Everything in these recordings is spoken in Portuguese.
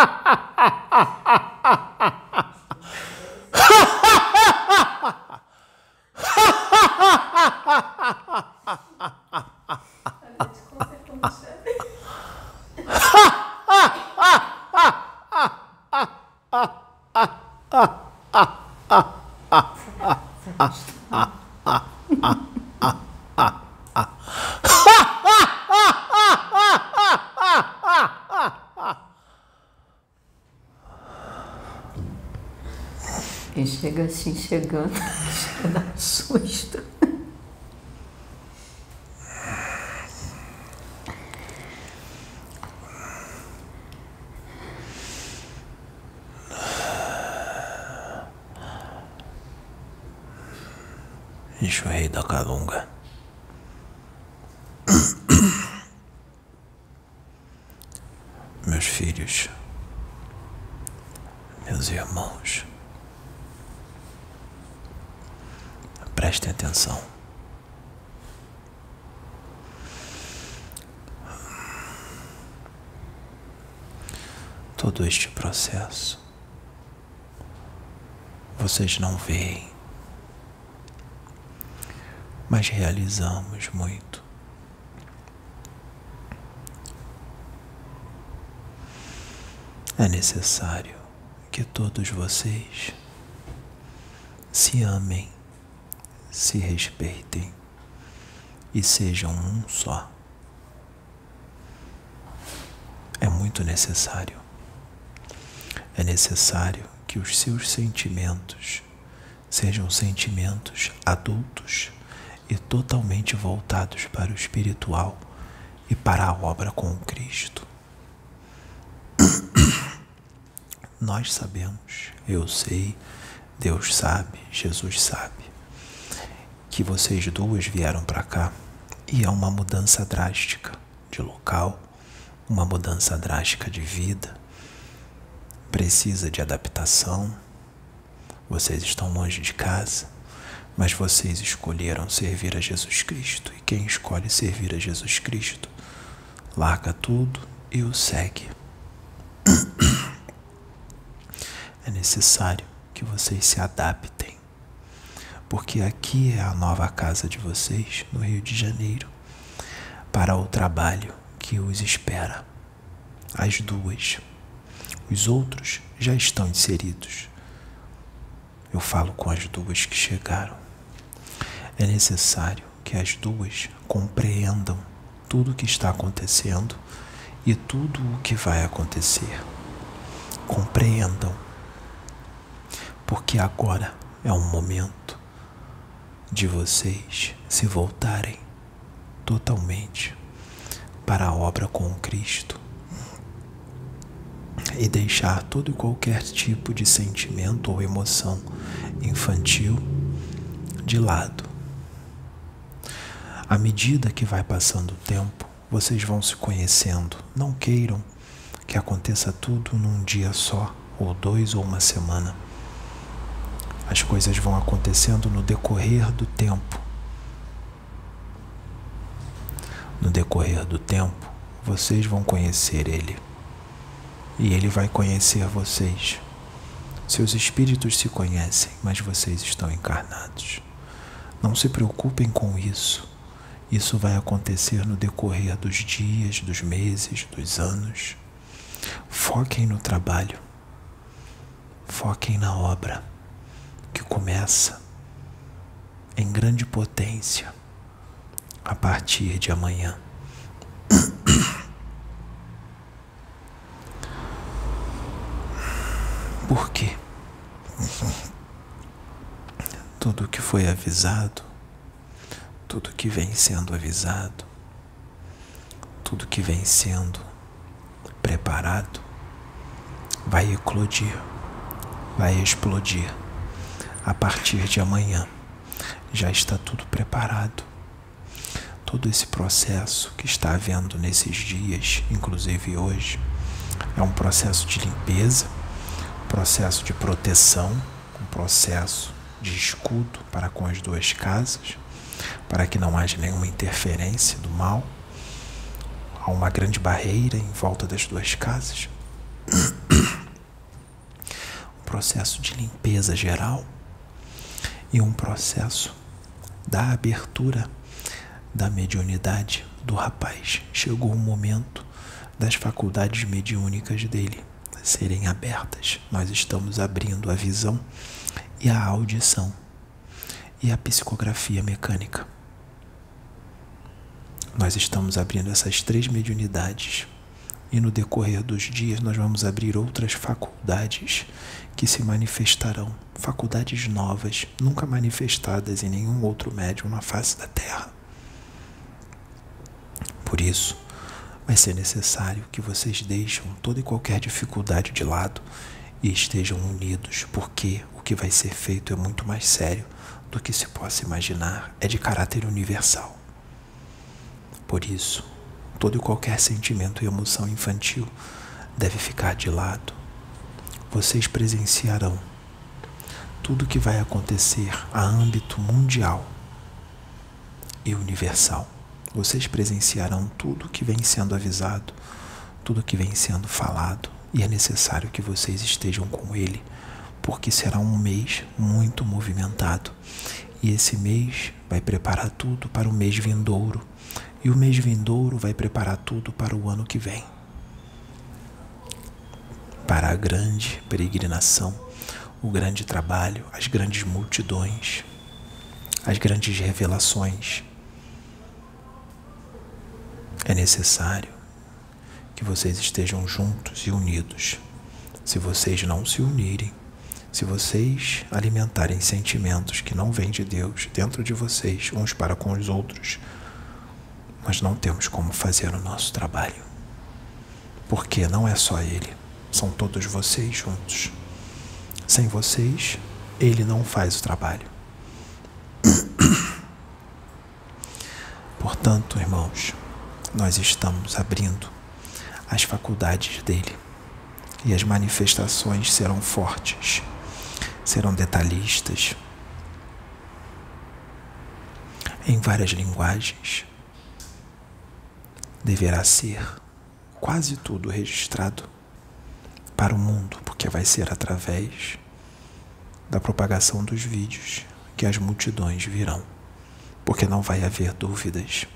Ah, ah, ah, ah. E chega assim, chegando, dar um susto. Ixo, rei da Calunga. Meus filhos, meus irmãos, prestem atenção. Todo este processo vocês não veem mas realizamos muito. É necessário que todos vocês se amem, se respeitem e sejam um só. É muito necessário. É necessário que os seus sentimentos sejam sentimentos adultos e totalmente voltados para o espiritual e para a obra com Cristo. Nós sabemos, eu sei, Deus sabe, Jesus sabe, que vocês duas vieram para cá e é uma mudança drástica de local, uma mudança drástica de vida, precisa de adaptação. Vocês estão longe de casa mas vocês escolheram servir a Jesus Cristo. E quem escolhe servir a Jesus Cristo, larga tudo e o segue. É necessário que vocês se adaptem, porque aqui é a nova casa de vocês, no Rio de Janeiro, para o trabalho que os espera. As duas. Os outros já estão inseridos. Eu falo com as duas que chegaram. É necessário que as duas compreendam tudo o que está acontecendo e tudo o que vai acontecer. Compreendam, porque agora é um momento de vocês se voltarem totalmente para a obra com Cristo e deixar todo e qualquer tipo de sentimento ou emoção infantil de lado à medida que vai passando o tempo, vocês vão se conhecendo. Não queiram que aconteça tudo num dia só, ou dois, ou uma semana. As coisas vão acontecendo no decorrer do tempo. No decorrer do tempo, vocês vão conhecer Ele. E Ele vai conhecer vocês. Seus espíritos se conhecem, mas vocês estão encarnados. Não se preocupem com isso. Isso vai acontecer no decorrer dos dias, dos meses, dos anos. Foquem no trabalho. Foquem na obra que começa em grande potência a partir de amanhã. Por quê? Tudo que foi avisado tudo que vem sendo avisado, tudo que vem sendo preparado, vai eclodir, vai explodir. A partir de amanhã já está tudo preparado. Todo esse processo que está havendo nesses dias, inclusive hoje, é um processo de limpeza, processo de proteção, um processo de escudo para com as duas casas para que não haja nenhuma interferência do mal. Há uma grande barreira em volta das duas casas. processo de limpeza geral e um processo da abertura da mediunidade do rapaz. Chegou o momento das faculdades mediúnicas dele serem abertas. Nós estamos abrindo a visão e a audição e a psicografia mecânica. Nós estamos abrindo essas três mediunidades e no decorrer dos dias nós vamos abrir outras faculdades que se manifestarão, faculdades novas, nunca manifestadas em nenhum outro médium na face da Terra. Por isso, vai ser necessário que vocês deixem toda e qualquer dificuldade de lado e estejam unidos, porque o que vai ser feito é muito mais sério do que se possa imaginar, é de caráter universal. Por isso, todo e qualquer sentimento e emoção infantil deve ficar de lado. Vocês presenciarão tudo o que vai acontecer a âmbito mundial e universal. Vocês presenciarão tudo o que vem sendo avisado, tudo o que vem sendo falado, e é necessário que vocês estejam com ele, porque será um mês muito movimentado. E esse mês vai preparar tudo para o mês vindouro, e o mês vindouro vai preparar tudo para o ano que vem. Para a grande peregrinação, o grande trabalho, as grandes multidões, as grandes revelações é necessário que vocês estejam juntos e unidos. Se vocês não se unirem, se vocês alimentarem sentimentos que não vêm de Deus dentro de vocês, uns para com os outros, nós não temos como fazer o nosso trabalho. Porque não é só Ele, são todos vocês juntos. Sem vocês, Ele não faz o trabalho. Portanto, irmãos, nós estamos abrindo as faculdades dele e as manifestações serão fortes, serão detalhistas, em várias linguagens. Deverá ser quase tudo registrado para o mundo, porque vai ser através da propagação dos vídeos que as multidões virão, porque não vai haver dúvidas.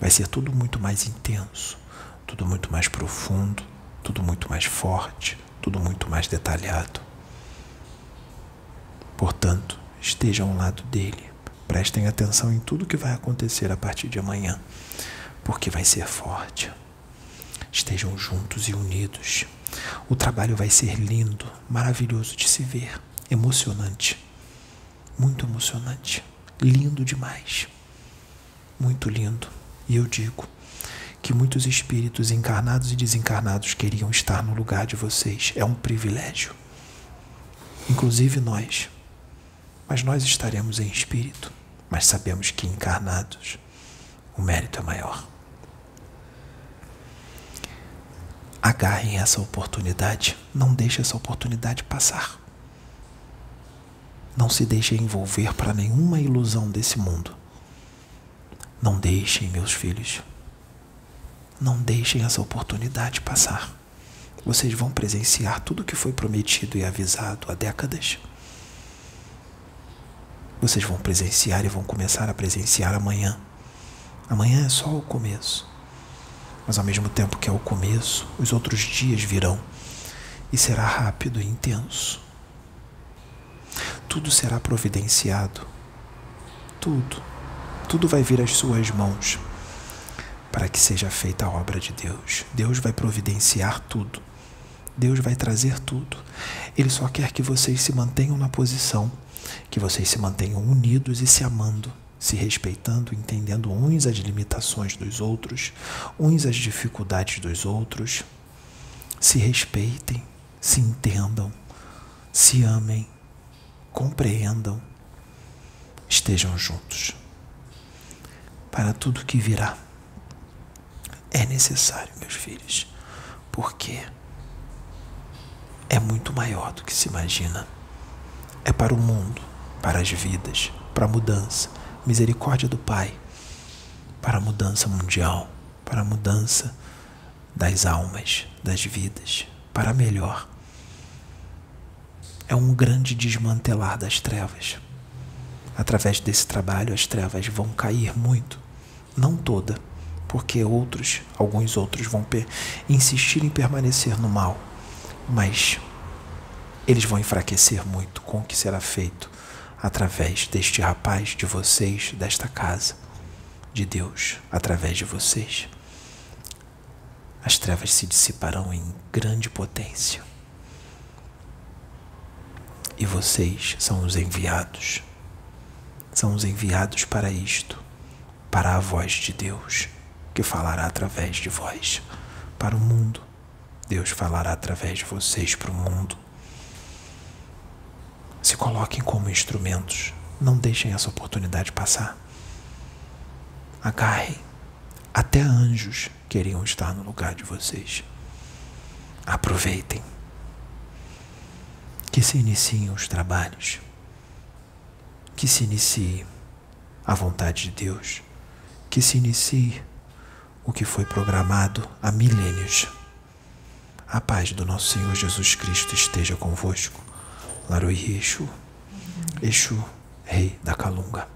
Vai ser tudo muito mais intenso, tudo muito mais profundo, tudo muito mais forte, tudo muito mais detalhado. Portanto, estejam ao lado dele. Prestem atenção em tudo que vai acontecer a partir de amanhã, porque vai ser forte. Estejam juntos e unidos. O trabalho vai ser lindo, maravilhoso de se ver, emocionante, muito emocionante, lindo demais, muito lindo. E eu digo que muitos espíritos encarnados e desencarnados queriam estar no lugar de vocês. É um privilégio. Inclusive nós. Mas nós estaremos em espírito. Mas sabemos que encarnados o mérito é maior. Agarrem essa oportunidade. Não deixe essa oportunidade passar. Não se deixe envolver para nenhuma ilusão desse mundo. Não deixem, meus filhos, não deixem essa oportunidade passar. Vocês vão presenciar tudo o que foi prometido e avisado há décadas. Vocês vão presenciar e vão começar a presenciar amanhã. Amanhã é só o começo. Mas ao mesmo tempo que é o começo, os outros dias virão e será rápido e intenso. Tudo será providenciado. Tudo tudo vai vir às suas mãos para que seja feita a obra de Deus. Deus vai providenciar tudo. Deus vai trazer tudo. Ele só quer que vocês se mantenham na posição, que vocês se mantenham unidos e se amando, se respeitando, entendendo uns as limitações dos outros, uns as dificuldades dos outros. Se respeitem, se entendam, se amem, compreendam, estejam juntos para tudo que virá. É necessário, meus filhos, porque é muito maior do que se imagina. É para o mundo, para as vidas, para a mudança, misericórdia do Pai, para a mudança mundial, para a mudança das almas, das vidas, para melhor. é um grande desmantelar das trevas. Através desse trabalho, as trevas vão cair muito, não toda, porque outros, alguns outros vão insistir em permanecer no mal, mas eles vão enfraquecer muito com o que será feito através deste rapaz, de vocês, desta casa, de Deus, através de vocês. As trevas se dissiparão em grande potência. E vocês são os enviados. São os enviados para isto, para a voz de Deus, que falará através de vós para o mundo. Deus falará através de vocês para o mundo. Se coloquem como instrumentos. Não deixem essa oportunidade passar. Agarrem. Até anjos queriam estar no lugar de vocês. Aproveitem. Que se iniciem os trabalhos. Que se inicie a vontade de Deus. Que se inicie o que foi programado há milênios. A paz do nosso Senhor Jesus Cristo esteja convosco. Laroi Exu, Exu, Rei da Calunga.